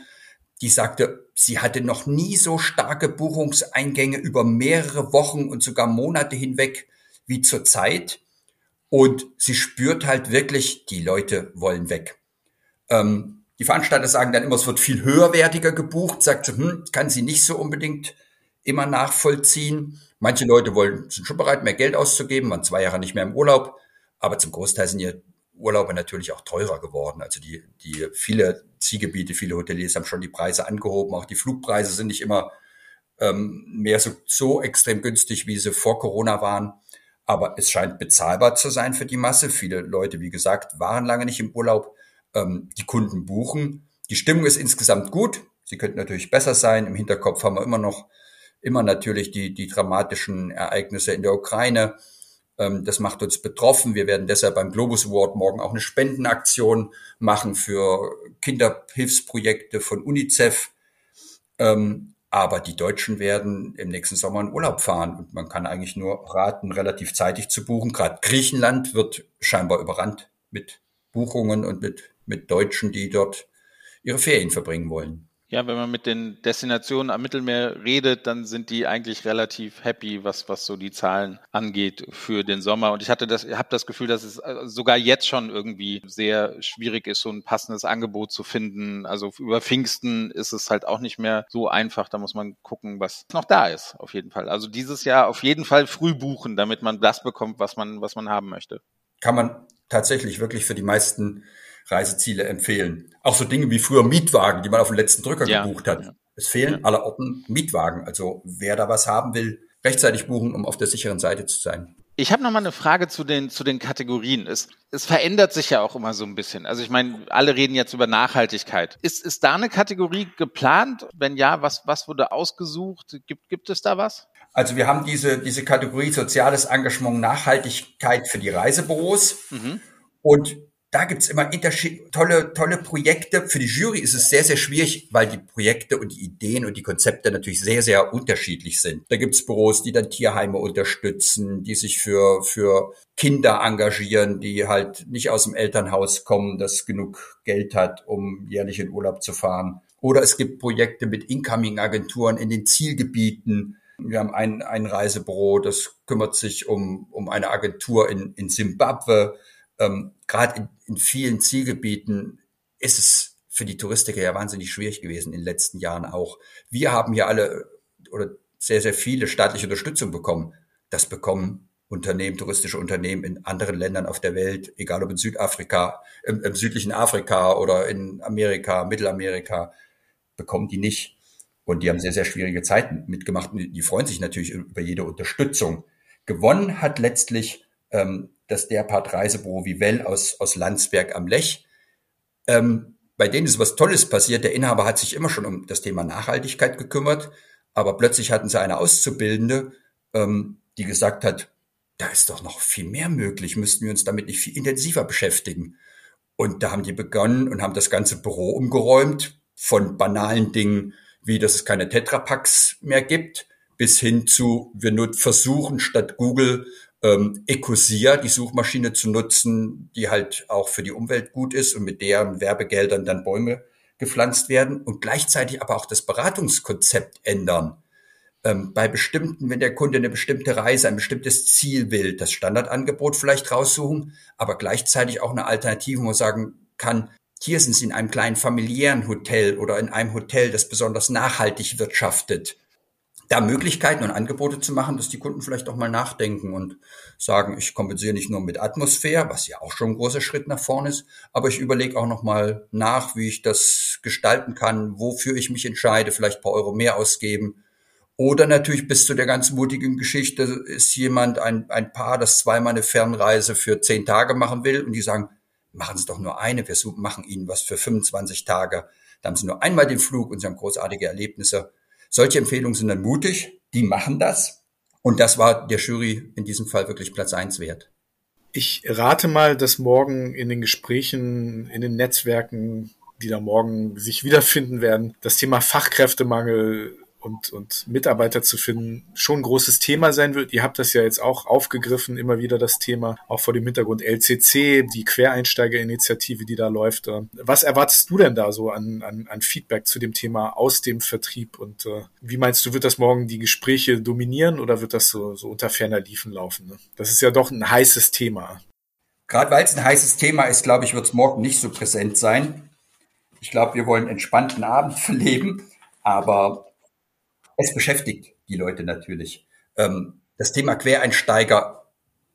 die sagte, sie hatte noch nie so starke Buchungseingänge über mehrere Wochen und sogar Monate hinweg wie zurzeit. Und sie spürt halt wirklich, die Leute wollen weg. Ähm, die Veranstalter sagen dann immer, es wird viel höherwertiger gebucht, sagt sie, hm, kann sie nicht so unbedingt immer nachvollziehen. Manche Leute wollen, sind schon bereit, mehr Geld auszugeben, waren zwei Jahre nicht mehr im Urlaub. Aber zum Großteil sind hier Urlaube natürlich auch teurer geworden. Also die, die viele Zielgebiete, viele Hoteliers haben schon die Preise angehoben. Auch die Flugpreise sind nicht immer ähm, mehr so, so extrem günstig, wie sie vor Corona waren. Aber es scheint bezahlbar zu sein für die Masse. Viele Leute, wie gesagt, waren lange nicht im Urlaub. Ähm, die Kunden buchen. Die Stimmung ist insgesamt gut. Sie könnte natürlich besser sein. Im Hinterkopf haben wir immer noch, immer natürlich die, die dramatischen Ereignisse in der Ukraine. Ähm, das macht uns betroffen. Wir werden deshalb beim Globus Award morgen auch eine Spendenaktion machen für Kinderhilfsprojekte von UNICEF. Ähm, aber die Deutschen werden im nächsten Sommer in Urlaub fahren und man kann eigentlich nur raten, relativ zeitig zu buchen. Gerade Griechenland wird scheinbar überrannt mit Buchungen und mit, mit Deutschen, die dort ihre Ferien verbringen wollen. Ja, wenn man mit den Destinationen am Mittelmeer redet, dann sind die eigentlich relativ happy, was, was so die Zahlen angeht für den Sommer. Und ich hatte das, habe das Gefühl, dass es äh, sogar jetzt schon irgendwie sehr schwierig ist, so ein passendes Angebot zu finden. Also über Pfingsten ist es halt auch nicht mehr so einfach. Da muss man gucken, was noch da ist, auf jeden Fall. Also dieses Jahr auf jeden Fall früh buchen, damit man das bekommt, was man, was man haben möchte. Kann man tatsächlich wirklich für die meisten Reiseziele empfehlen. Auch so Dinge wie früher Mietwagen, die man auf den letzten Drücker ja. gebucht hat. Ja. Es fehlen ja. allerorten Mietwagen. Also wer da was haben will, rechtzeitig buchen, um auf der sicheren Seite zu sein. Ich habe noch mal eine Frage zu den zu den Kategorien. Es, es verändert sich ja auch immer so ein bisschen. Also ich meine, alle reden jetzt über Nachhaltigkeit. Ist ist da eine Kategorie geplant? Wenn ja, was was wurde ausgesucht? Gibt gibt es da was? Also wir haben diese diese Kategorie soziales Engagement Nachhaltigkeit für die Reisebüros mhm. und da gibt's immer tolle, tolle Projekte. Für die Jury ist es sehr, sehr schwierig, weil die Projekte und die Ideen und die Konzepte natürlich sehr, sehr unterschiedlich sind. Da gibt's Büros, die dann Tierheime unterstützen, die sich für, für Kinder engagieren, die halt nicht aus dem Elternhaus kommen, das genug Geld hat, um jährlich in Urlaub zu fahren. Oder es gibt Projekte mit Incoming-Agenturen in den Zielgebieten. Wir haben ein, ein Reisebüro, das kümmert sich um, um eine Agentur in, in Zimbabwe. Ähm, Gerade in, in vielen Zielgebieten ist es für die Touristiker ja wahnsinnig schwierig gewesen in den letzten Jahren auch. Wir haben hier alle oder sehr, sehr viele staatliche Unterstützung bekommen. Das bekommen Unternehmen, touristische Unternehmen in anderen Ländern auf der Welt, egal ob in Südafrika, im, im südlichen Afrika oder in Amerika, Mittelamerika, bekommen die nicht. Und die haben sehr, sehr schwierige Zeiten mitgemacht. Die freuen sich natürlich über jede Unterstützung. Gewonnen hat letztlich ähm, das Derpart Reisebüro Vivell aus, aus Landsberg am Lech. Ähm, bei denen ist was Tolles passiert. Der Inhaber hat sich immer schon um das Thema Nachhaltigkeit gekümmert, aber plötzlich hatten sie eine Auszubildende, ähm, die gesagt hat, da ist doch noch viel mehr möglich, müssten wir uns damit nicht viel intensiver beschäftigen. Und da haben die begonnen und haben das ganze Büro umgeräumt, von banalen Dingen wie, dass es keine Tetrapacks mehr gibt, bis hin zu, wir nur versuchen statt Google ähm, Ecosia, die Suchmaschine zu nutzen, die halt auch für die Umwelt gut ist und mit deren Werbegeldern dann Bäume gepflanzt werden und gleichzeitig aber auch das Beratungskonzept ändern ähm, bei bestimmten, wenn der Kunde eine bestimmte Reise, ein bestimmtes Ziel will, das Standardangebot vielleicht raussuchen, aber gleichzeitig auch eine Alternative, wo man sagen kann, hier sind Sie in einem kleinen familiären Hotel oder in einem Hotel, das besonders nachhaltig wirtschaftet. Da Möglichkeiten und Angebote zu machen, dass die Kunden vielleicht auch mal nachdenken und sagen, ich kompensiere nicht nur mit Atmosphäre, was ja auch schon ein großer Schritt nach vorne ist, aber ich überlege auch noch mal nach, wie ich das gestalten kann, wofür ich mich entscheide, vielleicht ein paar Euro mehr ausgeben oder natürlich bis zu der ganz mutigen Geschichte ist jemand, ein, ein Paar, das zweimal eine Fernreise für zehn Tage machen will und die sagen, machen Sie doch nur eine, wir machen Ihnen was für 25 Tage. Da haben Sie nur einmal den Flug und Sie haben großartige Erlebnisse. Solche Empfehlungen sind dann mutig, die machen das. Und das war der Jury in diesem Fall wirklich Platz eins wert. Ich rate mal, dass morgen in den Gesprächen, in den Netzwerken, die da morgen sich wiederfinden werden, das Thema Fachkräftemangel und, und Mitarbeiter zu finden schon ein großes Thema sein wird. Ihr habt das ja jetzt auch aufgegriffen, immer wieder das Thema, auch vor dem Hintergrund LCC, die Quereinsteigerinitiative, die da läuft. Was erwartest du denn da so an, an, an Feedback zu dem Thema aus dem Vertrieb? Und äh, wie meinst du, wird das morgen die Gespräche dominieren oder wird das so, so unter ferner Liefen laufen? Ne? Das ist ja doch ein heißes Thema. Gerade weil es ein heißes Thema ist, glaube ich, wird es morgen nicht so präsent sein. Ich glaube, wir wollen einen entspannten Abend verleben, aber es beschäftigt die Leute natürlich. Ähm, das Thema Quereinsteiger,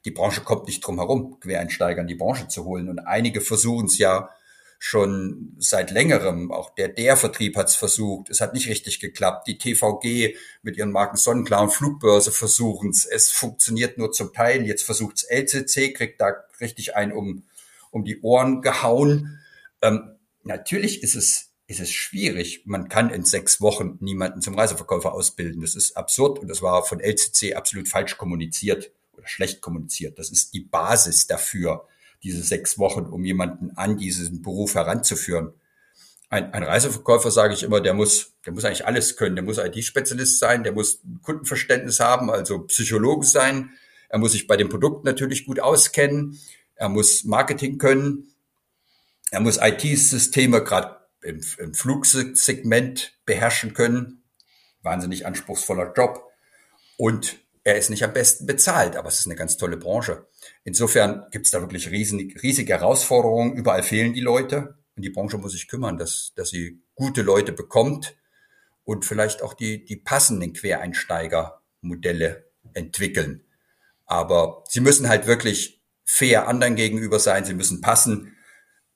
die Branche kommt nicht drum herum, Quereinsteiger in die Branche zu holen. Und einige versuchen es ja schon seit längerem. Auch der DR-Vertrieb hat es versucht. Es hat nicht richtig geklappt. Die TVG mit ihren Marken Sonnenklar und Flugbörse versuchen es. Es funktioniert nur zum Teil. Jetzt versucht es LCC, kriegt da richtig ein um, um die Ohren gehauen. Ähm, natürlich ist es ist es schwierig. Man kann in sechs Wochen niemanden zum Reiseverkäufer ausbilden. Das ist absurd und das war von LCC absolut falsch kommuniziert oder schlecht kommuniziert. Das ist die Basis dafür, diese sechs Wochen, um jemanden an diesen Beruf heranzuführen. Ein, ein Reiseverkäufer, sage ich immer, der muss, der muss eigentlich alles können. Der muss IT-Spezialist sein, der muss Kundenverständnis haben, also Psychologe sein. Er muss sich bei dem Produkt natürlich gut auskennen. Er muss Marketing können. Er muss IT-Systeme, gerade im, im Flugsegment beherrschen können. Wahnsinnig anspruchsvoller Job. Und er ist nicht am besten bezahlt, aber es ist eine ganz tolle Branche. Insofern gibt es da wirklich riesig, riesige Herausforderungen. Überall fehlen die Leute. Und die Branche muss sich kümmern, dass, dass sie gute Leute bekommt und vielleicht auch die, die passenden Quereinsteigermodelle entwickeln. Aber sie müssen halt wirklich fair anderen gegenüber sein. Sie müssen passen.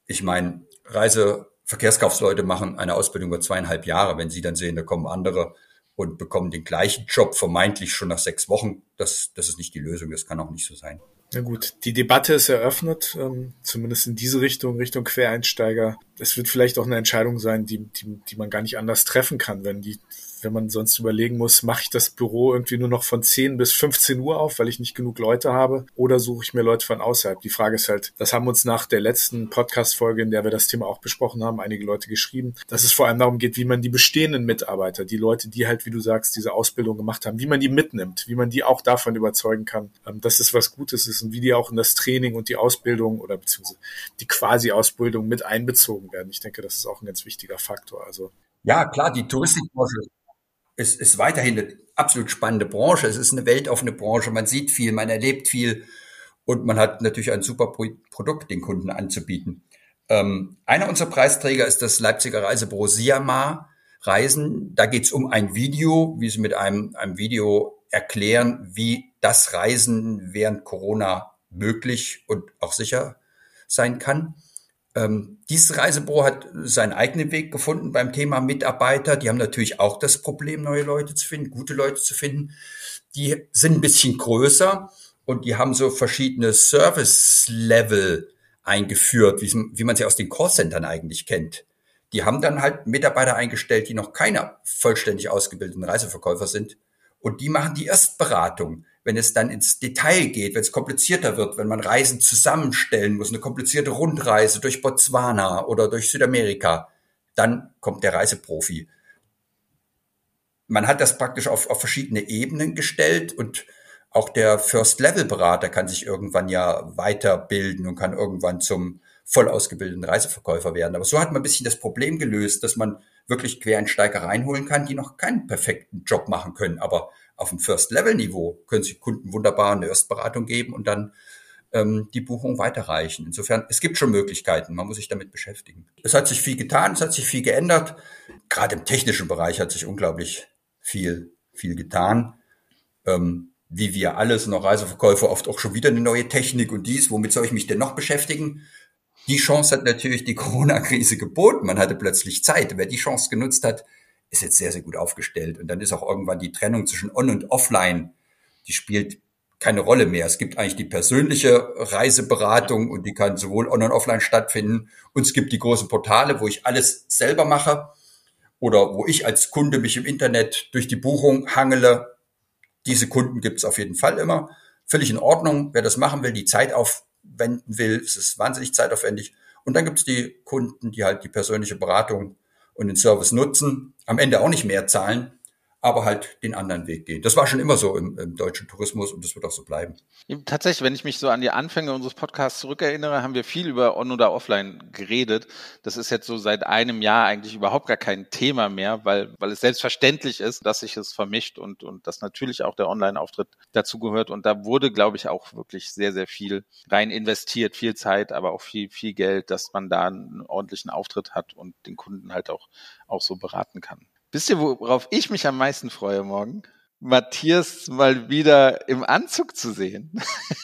Ich meine, Reise, Verkehrskaufsleute machen eine Ausbildung über zweieinhalb Jahre. Wenn sie dann sehen, da kommen andere und bekommen den gleichen Job vermeintlich schon nach sechs Wochen, das, das ist nicht die Lösung. Das kann auch nicht so sein. Na gut, die Debatte ist eröffnet, ähm, zumindest in diese Richtung, Richtung Quereinsteiger. Es wird vielleicht auch eine Entscheidung sein, die, die, die man gar nicht anders treffen kann, wenn die wenn man sonst überlegen muss, mache ich das Büro irgendwie nur noch von 10 bis 15 Uhr auf, weil ich nicht genug Leute habe, oder suche ich mir Leute von außerhalb? Die Frage ist halt, das haben uns nach der letzten Podcast-Folge, in der wir das Thema auch besprochen haben, einige Leute geschrieben, dass es vor allem darum geht, wie man die bestehenden Mitarbeiter, die Leute, die halt, wie du sagst, diese Ausbildung gemacht haben, wie man die mitnimmt, wie man die auch davon überzeugen kann, ähm, dass es was Gutes ist und wie die auch in das Training und die Ausbildung oder beziehungsweise die Quasi-Ausbildung mit einbezogen werden. Ich denke, das ist auch ein ganz wichtiger Faktor. Also ja, klar, die Touristikbranche es ist weiterhin eine absolut spannende Branche. Es ist eine weltoffene Branche. Man sieht viel, man erlebt viel und man hat natürlich ein super Produkt den Kunden anzubieten. Ähm, einer unserer Preisträger ist das Leipziger Reisebüro Siamar Reisen. Da geht es um ein Video, wie Sie mit einem, einem Video erklären, wie das Reisen während Corona möglich und auch sicher sein kann. Ähm, dieses Reisebüro hat seinen eigenen Weg gefunden beim Thema Mitarbeiter. Die haben natürlich auch das Problem, neue Leute zu finden, gute Leute zu finden. Die sind ein bisschen größer und die haben so verschiedene Service-Level eingeführt, wie, wie man sie aus den Callcentern eigentlich kennt. Die haben dann halt Mitarbeiter eingestellt, die noch keine vollständig ausgebildeten Reiseverkäufer sind. Und die machen die Erstberatung. Wenn es dann ins Detail geht, wenn es komplizierter wird, wenn man Reisen zusammenstellen muss, eine komplizierte Rundreise durch Botswana oder durch Südamerika, dann kommt der Reiseprofi. Man hat das praktisch auf, auf verschiedene Ebenen gestellt und auch der First-Level-Berater kann sich irgendwann ja weiterbilden und kann irgendwann zum voll ausgebildeten Reiseverkäufer werden. Aber so hat man ein bisschen das Problem gelöst, dass man wirklich Quereinsteiger reinholen kann, die noch keinen perfekten Job machen können. Aber auf dem First-Level-Niveau können sich Kunden wunderbar eine Erstberatung geben und dann ähm, die Buchung weiterreichen. Insofern, es gibt schon Möglichkeiten, man muss sich damit beschäftigen. Es hat sich viel getan, es hat sich viel geändert. Gerade im technischen Bereich hat sich unglaublich viel, viel getan. Ähm, wie wir alles noch Reiseverkäufer oft auch schon wieder eine neue Technik und dies, womit soll ich mich denn noch beschäftigen? Die Chance hat natürlich die Corona-Krise geboten. Man hatte plötzlich Zeit. Wer die Chance genutzt hat, ist jetzt sehr, sehr gut aufgestellt. Und dann ist auch irgendwann die Trennung zwischen On und Offline, die spielt keine Rolle mehr. Es gibt eigentlich die persönliche Reiseberatung und die kann sowohl on und offline stattfinden. Und es gibt die großen Portale, wo ich alles selber mache oder wo ich als Kunde mich im Internet durch die Buchung hangele. Diese Kunden gibt es auf jeden Fall immer. Völlig in Ordnung. Wer das machen will, die Zeit auf, wenden will. Es ist wahnsinnig zeitaufwendig. Und dann gibt es die Kunden, die halt die persönliche Beratung und den Service nutzen, am Ende auch nicht mehr zahlen, aber halt den anderen Weg gehen. Das war schon immer so im, im, deutschen Tourismus und das wird auch so bleiben. Tatsächlich, wenn ich mich so an die Anfänge unseres Podcasts zurückerinnere, haben wir viel über On- oder Offline geredet. Das ist jetzt so seit einem Jahr eigentlich überhaupt gar kein Thema mehr, weil, weil es selbstverständlich ist, dass sich es vermischt und, und dass natürlich auch der Online-Auftritt dazugehört. Und da wurde, glaube ich, auch wirklich sehr, sehr viel rein investiert, viel Zeit, aber auch viel, viel Geld, dass man da einen ordentlichen Auftritt hat und den Kunden halt auch, auch so beraten kann. Wisst ihr, worauf ich mich am meisten freue morgen? Matthias mal wieder im Anzug zu sehen.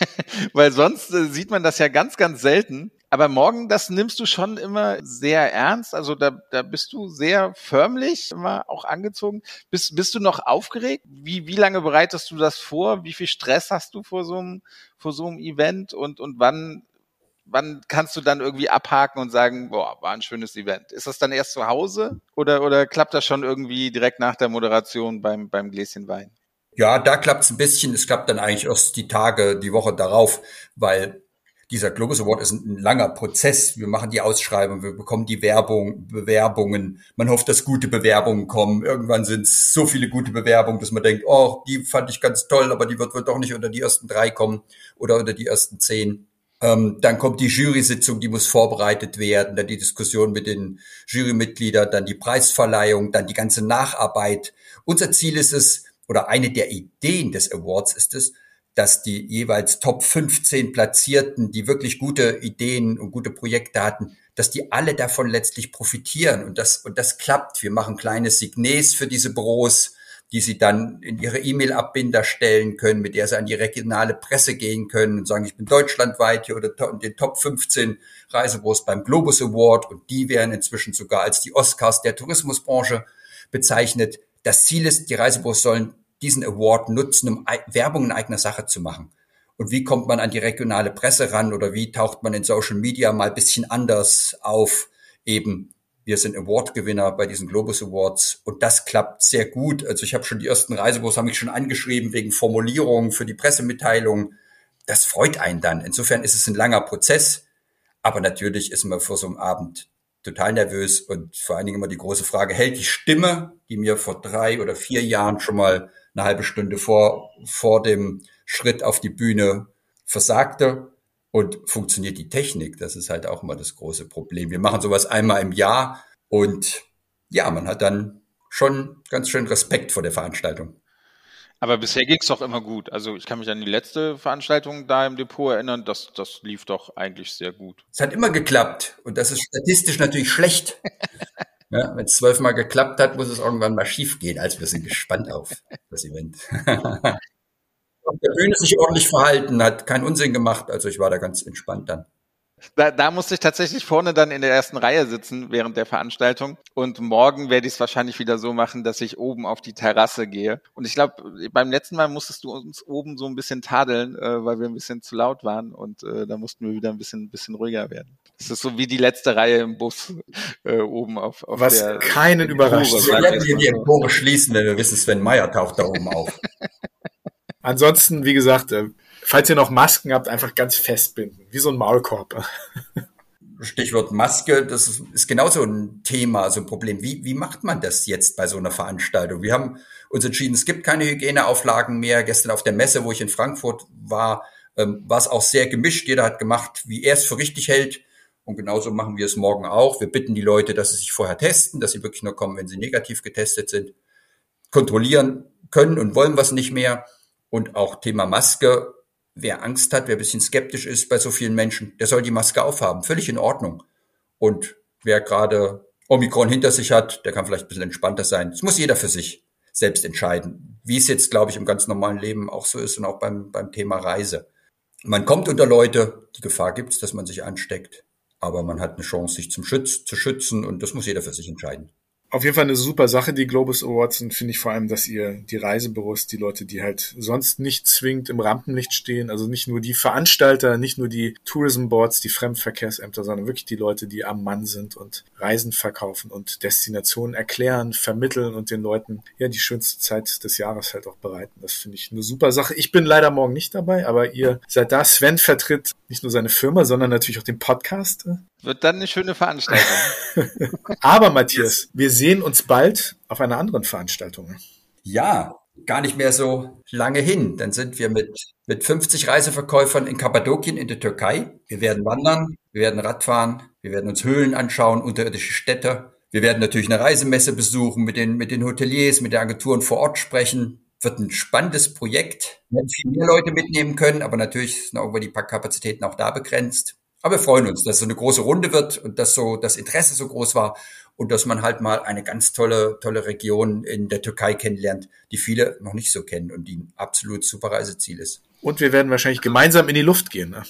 Weil sonst äh, sieht man das ja ganz, ganz selten. Aber morgen, das nimmst du schon immer sehr ernst. Also da, da bist du sehr förmlich immer auch angezogen. Bist, bist du noch aufgeregt? Wie, wie lange bereitest du das vor? Wie viel Stress hast du vor so einem, vor so einem Event? Und, und wann wann kannst du dann irgendwie abhaken und sagen, boah, war ein schönes Event? Ist das dann erst zu Hause oder, oder klappt das schon irgendwie direkt nach der Moderation beim, beim Gläschen Wein? Ja, da klappt es ein bisschen. Es klappt dann eigentlich erst die Tage, die Woche darauf, weil dieser Globus Award ist ein, langer Prozess. Wir machen die Ausschreibung, wir bekommen die Werbung, Bewerbungen. Man hofft, dass gute Bewerbungen kommen. Irgendwann sind es so viele gute Bewerbungen, dass man denkt, oh, die fand ich ganz toll, aber die wird wohl doch nicht unter die ersten drei kommen oder unter die ersten zehn. Ähm, dann kommt die Jury-Sitzung, die muss vorbereitet werden, dann die Diskussion mit den Jurymitgliedern, dann die Preisverleihung, dann die ganze Nacharbeit. Unser Ziel ist es, oder eine der Ideen des Awards ist es, dass die jeweils Top 15 Platzierten, die wirklich gute Ideen und gute Projekte hatten, dass die alle davon letztlich profitieren und das, und das klappt. Wir machen kleine Signes für diese Büros die sie dann in ihre E-Mail-Abbinder stellen können, mit der sie an die regionale Presse gehen können und sagen, ich bin deutschlandweit hier oder in den Top 15 Reisebüros beim Globus Award und die werden inzwischen sogar als die Oscars der Tourismusbranche bezeichnet. Das Ziel ist, die Reisebüros sollen diesen Award nutzen, um Werbung in eigener Sache zu machen. Und wie kommt man an die regionale Presse ran oder wie taucht man in Social Media mal bisschen anders auf, eben wir sind Award-Gewinner bei diesen Globus Awards und das klappt sehr gut. Also ich habe schon die ersten Reisebüros haben mich schon angeschrieben wegen Formulierungen für die Pressemitteilung. Das freut einen dann. Insofern ist es ein langer Prozess, aber natürlich ist man vor so einem Abend total nervös und vor allen Dingen immer die große Frage, hält die Stimme, die mir vor drei oder vier Jahren schon mal eine halbe Stunde vor, vor dem Schritt auf die Bühne versagte, und funktioniert die Technik? Das ist halt auch immer das große Problem. Wir machen sowas einmal im Jahr und ja, man hat dann schon ganz schön Respekt vor der Veranstaltung. Aber bisher ging es doch immer gut. Also ich kann mich an die letzte Veranstaltung da im Depot erinnern, das, das lief doch eigentlich sehr gut. Es hat immer geklappt und das ist statistisch natürlich schlecht. ja, Wenn es zwölfmal geklappt hat, muss es irgendwann mal schief gehen. Also wir sind gespannt auf das Event. auf der Bühne sich ordentlich verhalten, hat keinen Unsinn gemacht. Also ich war da ganz entspannt dann. Da, da musste ich tatsächlich vorne dann in der ersten Reihe sitzen während der Veranstaltung. Und morgen werde ich es wahrscheinlich wieder so machen, dass ich oben auf die Terrasse gehe. Und ich glaube, beim letzten Mal musstest du uns oben so ein bisschen tadeln, äh, weil wir ein bisschen zu laut waren. Und äh, da mussten wir wieder ein bisschen, ein bisschen ruhiger werden. Es ist so wie die letzte Reihe im Bus äh, oben auf, auf Was der keinen überrascht. Wir werden hier die Empore schließen, wenn wir wissen, Sven Meyer taucht da oben auf. Ansonsten, wie gesagt, äh, falls ihr noch Masken habt, einfach ganz festbinden, wie so ein Maulkorb. Stichwort Maske, das ist, genauso ein Thema, so ein Problem. Wie, wie macht man das jetzt bei so einer Veranstaltung? Wir haben uns entschieden, es gibt keine Hygieneauflagen mehr. Gestern auf der Messe, wo ich in Frankfurt war, ähm, war es auch sehr gemischt. Jeder hat gemacht, wie er es für richtig hält. Und genauso machen wir es morgen auch. Wir bitten die Leute, dass sie sich vorher testen, dass sie wirklich nur kommen, wenn sie negativ getestet sind. Kontrollieren können und wollen was nicht mehr. Und auch Thema Maske wer Angst hat, wer ein bisschen skeptisch ist bei so vielen Menschen, der soll die Maske aufhaben. Völlig in Ordnung. Und wer gerade Omikron hinter sich hat, der kann vielleicht ein bisschen entspannter sein. Das muss jeder für sich selbst entscheiden. Wie es jetzt, glaube ich, im ganz normalen Leben auch so ist und auch beim, beim Thema Reise. Man kommt unter Leute, die Gefahr gibt es, dass man sich ansteckt, aber man hat eine Chance, sich zum Schutz, zu schützen und das muss jeder für sich entscheiden auf jeden Fall eine super Sache, die Globus Awards, und finde ich vor allem, dass ihr die Reisebüros, die Leute, die halt sonst nicht zwingend im Rampenlicht stehen, also nicht nur die Veranstalter, nicht nur die Tourism Boards, die Fremdverkehrsämter, sondern wirklich die Leute, die am Mann sind und Reisen verkaufen und Destinationen erklären, vermitteln und den Leuten ja die schönste Zeit des Jahres halt auch bereiten. Das finde ich eine super Sache. Ich bin leider morgen nicht dabei, aber ihr seid da. Sven vertritt nicht nur seine Firma, sondern natürlich auch den Podcast. Wird dann eine schöne Veranstaltung. Aber Matthias, wir sehen uns bald auf einer anderen Veranstaltung. Ja, gar nicht mehr so lange hin. Dann sind wir mit, mit 50 Reiseverkäufern in Kappadokien in der Türkei. Wir werden wandern, wir werden Radfahren, wir werden uns Höhlen anschauen, unterirdische Städte. Wir werden natürlich eine Reisemesse besuchen, mit den, mit den Hoteliers, mit den Agenturen vor Ort sprechen. Wird ein spannendes Projekt. Wir werden viel mehr Leute mitnehmen können, aber natürlich sind irgendwo die Kapazitäten auch da begrenzt. Aber wir freuen uns, dass es so eine große Runde wird und dass so das Interesse so groß war und dass man halt mal eine ganz tolle, tolle Region in der Türkei kennenlernt, die viele noch nicht so kennen und die ein absolut super Reiseziel ist. Und wir werden wahrscheinlich gemeinsam in die Luft gehen. Ne?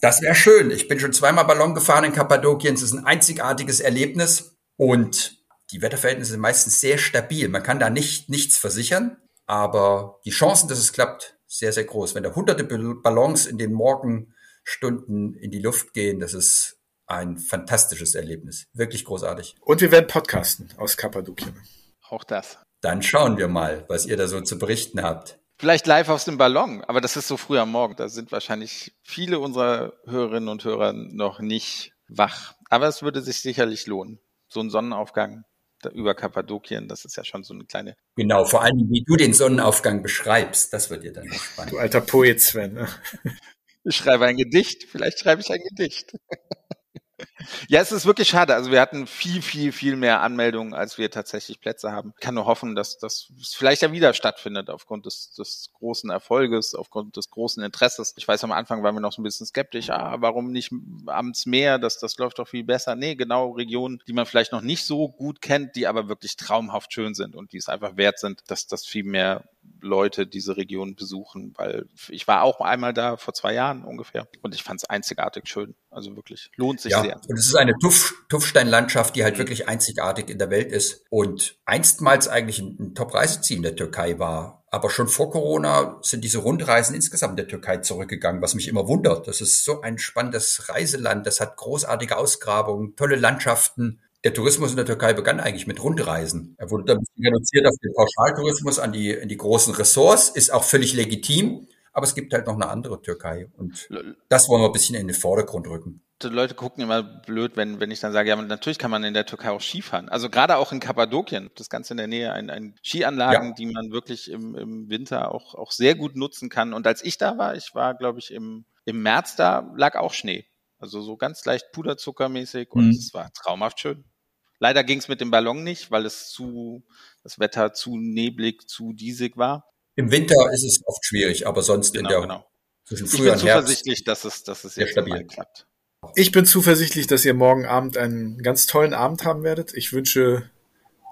Das wäre schön. Ich bin schon zweimal Ballon gefahren in Kappadokien. Es ist ein einzigartiges Erlebnis und die Wetterverhältnisse sind meistens sehr stabil. Man kann da nicht nichts versichern, aber die Chancen, dass es klappt, sehr, sehr groß. Wenn da hunderte Ballons in den Morgen Stunden in die Luft gehen. Das ist ein fantastisches Erlebnis. Wirklich großartig. Und wir werden podcasten aus Kappadokien. Auch das. Dann schauen wir mal, was ihr da so zu berichten habt. Vielleicht live aus dem Ballon, aber das ist so früh am Morgen. Da sind wahrscheinlich viele unserer Hörerinnen und Hörer noch nicht wach. Aber es würde sich sicherlich lohnen. So ein Sonnenaufgang über Kappadokien, das ist ja schon so eine kleine. Genau, vor allem, wie du den Sonnenaufgang beschreibst, das wird dir dann spannend. Du alter Poet, Sven. Ne? Ich schreibe ein Gedicht. Vielleicht schreibe ich ein Gedicht. Ja, es ist wirklich schade. Also wir hatten viel, viel, viel mehr Anmeldungen, als wir tatsächlich Plätze haben. Ich kann nur hoffen, dass das vielleicht ja wieder stattfindet aufgrund des, des großen Erfolges, aufgrund des großen Interesses. Ich weiß, am Anfang waren wir noch so ein bisschen skeptisch. Ah, warum nicht abends mehr? Das, das läuft doch viel besser. Nee, genau Regionen, die man vielleicht noch nicht so gut kennt, die aber wirklich traumhaft schön sind und die es einfach wert sind, dass das viel mehr Leute diese Region besuchen, weil ich war auch einmal da vor zwei Jahren ungefähr und ich fand es einzigartig schön. Also wirklich lohnt sich ja, sehr. Und es ist eine Tuff, Tuffsteinlandschaft, die halt wirklich einzigartig in der Welt ist und einstmals eigentlich ein, ein Top-Reiseziel in der Türkei war. Aber schon vor Corona sind diese Rundreisen insgesamt in der Türkei zurückgegangen, was mich immer wundert. Das ist so ein spannendes Reiseland. Das hat großartige Ausgrabungen, tolle Landschaften der Tourismus in der Türkei begann eigentlich mit Rundreisen. Er wurde dann reduziert auf den Pauschaltourismus, an die, in die großen Ressorts, ist auch völlig legitim. Aber es gibt halt noch eine andere Türkei. Und das wollen wir ein bisschen in den Vordergrund rücken. Die Leute gucken immer blöd, wenn, wenn ich dann sage, ja, natürlich kann man in der Türkei auch Skifahren. Also gerade auch in Kappadokien, das Ganze in der Nähe, ein, ein Skianlagen, ja. die man wirklich im, im Winter auch, auch sehr gut nutzen kann. Und als ich da war, ich war, glaube ich, im, im März da, lag auch Schnee. Also so ganz leicht puderzuckermäßig und mhm. es war traumhaft schön. Leider ging es mit dem Ballon nicht, weil es zu, das Wetter zu neblig, zu diesig war. Im Winter ist es oft schwierig, aber sonst Genau, in der genau. zwischen Ich Frühjahr bin und Herbst. zuversichtlich, dass es, dass es Sehr jetzt stabil. klappt. Ich bin zuversichtlich, dass ihr morgen Abend einen ganz tollen Abend haben werdet. Ich wünsche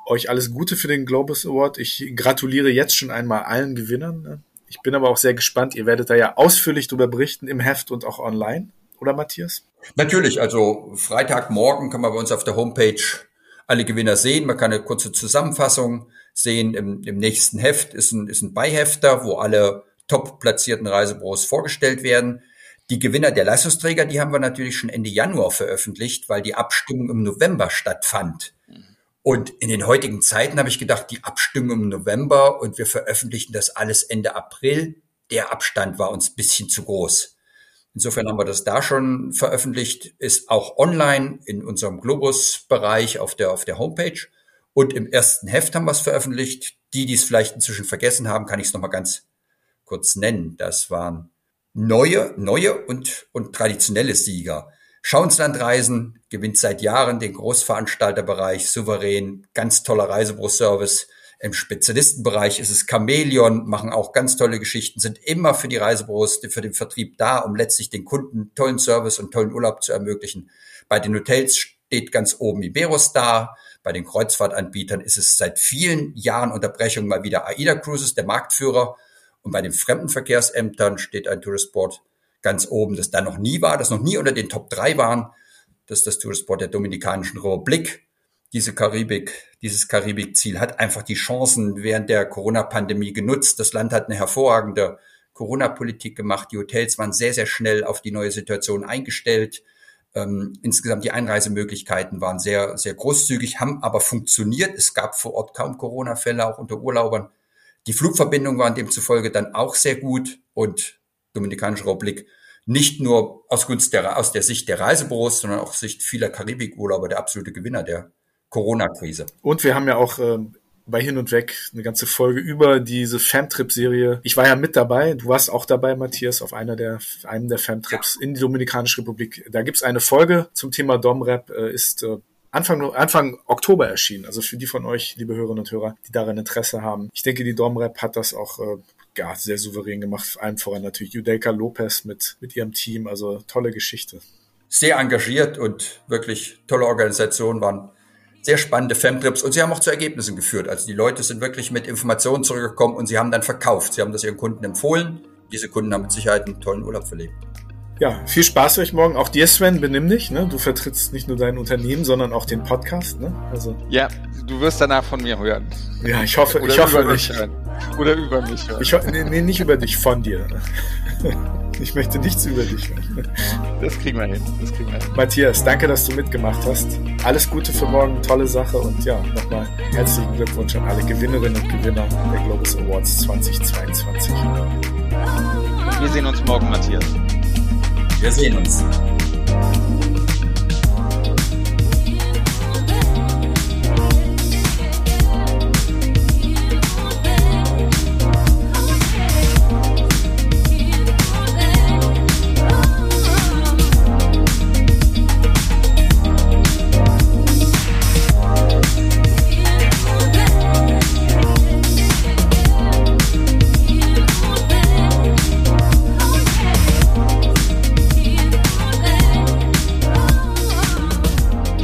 euch alles Gute für den Globus Award. Ich gratuliere jetzt schon einmal allen Gewinnern. ne? Ich bin aber auch sehr gespannt. Ihr werdet da ja ausführlich drüber berichten im Heft und auch online. Oder Matthias? Natürlich, also Freitagmorgen kann man bei uns auf der Homepage alle Gewinner sehen. Man kann eine kurze Zusammenfassung sehen. Im, im nächsten Heft ist ein, ist ein Beihefter, wo alle top platzierten Reisebüros vorgestellt werden. Die Gewinner der Leistungsträger, die haben wir natürlich schon Ende Januar veröffentlicht, weil die Abstimmung im November stattfand. Und in den heutigen Zeiten habe ich gedacht, die Abstimmung im November und wir veröffentlichen das alles Ende April. Der Abstand war uns bisschen zu groß. Insofern haben wir das da schon veröffentlicht, ist auch online in unserem Globus-Bereich auf der, auf der Homepage. Und im ersten Heft haben wir es veröffentlicht. Die, die es vielleicht inzwischen vergessen haben, kann ich es nochmal ganz kurz nennen. Das waren neue, neue und, und traditionelle Sieger. Schauenslandreisen gewinnt seit Jahren den Großveranstalterbereich souverän, ganz toller Reisebüroservice. Im Spezialistenbereich ist es Chamäleon, machen auch ganz tolle Geschichten, sind immer für die Reisebüros, für den Vertrieb da, um letztlich den Kunden tollen Service und tollen Urlaub zu ermöglichen. Bei den Hotels steht ganz oben Iberostar. Bei den Kreuzfahrtanbietern ist es seit vielen Jahren Unterbrechung mal wieder AIDA Cruises, der Marktführer. Und bei den Fremdenverkehrsämtern steht ein Tourisport ganz oben, das da noch nie war, das noch nie unter den Top 3 waren. Das ist das Tourisport der Dominikanischen Republik. Diese Karibik, dieses Karibikziel hat einfach die Chancen während der Corona-Pandemie genutzt. Das Land hat eine hervorragende Corona-Politik gemacht. Die Hotels waren sehr, sehr schnell auf die neue Situation eingestellt. Ähm, insgesamt die Einreisemöglichkeiten waren sehr, sehr großzügig, haben aber funktioniert. Es gab vor Ort kaum Corona-Fälle, auch unter Urlaubern. Die Flugverbindungen waren demzufolge dann auch sehr gut und Dominikanische Republik nicht nur aus, Gunst der, aus der Sicht der Reisebüros, sondern auch Sicht vieler Karibikurlauber der absolute Gewinner der Corona-Krise. Und wir haben ja auch ähm, bei Hin und Weg eine ganze Folge über diese Famtrip-Serie. Ich war ja mit dabei, du warst auch dabei, Matthias, auf einer der, einem der Famtrips in die Dominikanische Republik. Da gibt's eine Folge zum Thema Domrep, äh, ist äh, Anfang, Anfang Oktober erschienen. Also für die von euch, liebe Hörerinnen und Hörer, die daran Interesse haben. Ich denke, die Domrep hat das auch äh, ja, sehr souverän gemacht. Allen voran natürlich Judelka Lopez mit, mit ihrem Team. Also tolle Geschichte. Sehr engagiert und wirklich tolle Organisation, waren sehr spannende Femtrips und sie haben auch zu Ergebnissen geführt. Also die Leute sind wirklich mit Informationen zurückgekommen und sie haben dann verkauft. Sie haben das ihren Kunden empfohlen. Diese Kunden haben mit Sicherheit einen tollen Urlaub verlebt. Ja, viel Spaß euch morgen. Auch dir, Sven, benimm dich. Ne? Du vertrittst nicht nur dein Unternehmen, sondern auch den Podcast. Ne? Also, Ja, du wirst danach von mir hören. ja, ich hoffe, Oder ich hoffe über nicht. mich hören. Oder über mich hören. Ich ho nee, nee, nicht über dich, von dir. Ich möchte nichts über dich hören. Das kriegen wir hin. Das kriegen wir hin. Matthias, danke, dass du mitgemacht hast. Alles Gute für morgen, tolle Sache und ja, nochmal herzlichen Glückwunsch an alle Gewinnerinnen und Gewinner der Globus Awards 2022. Wir sehen uns morgen, Matthias. Wir sehen uns.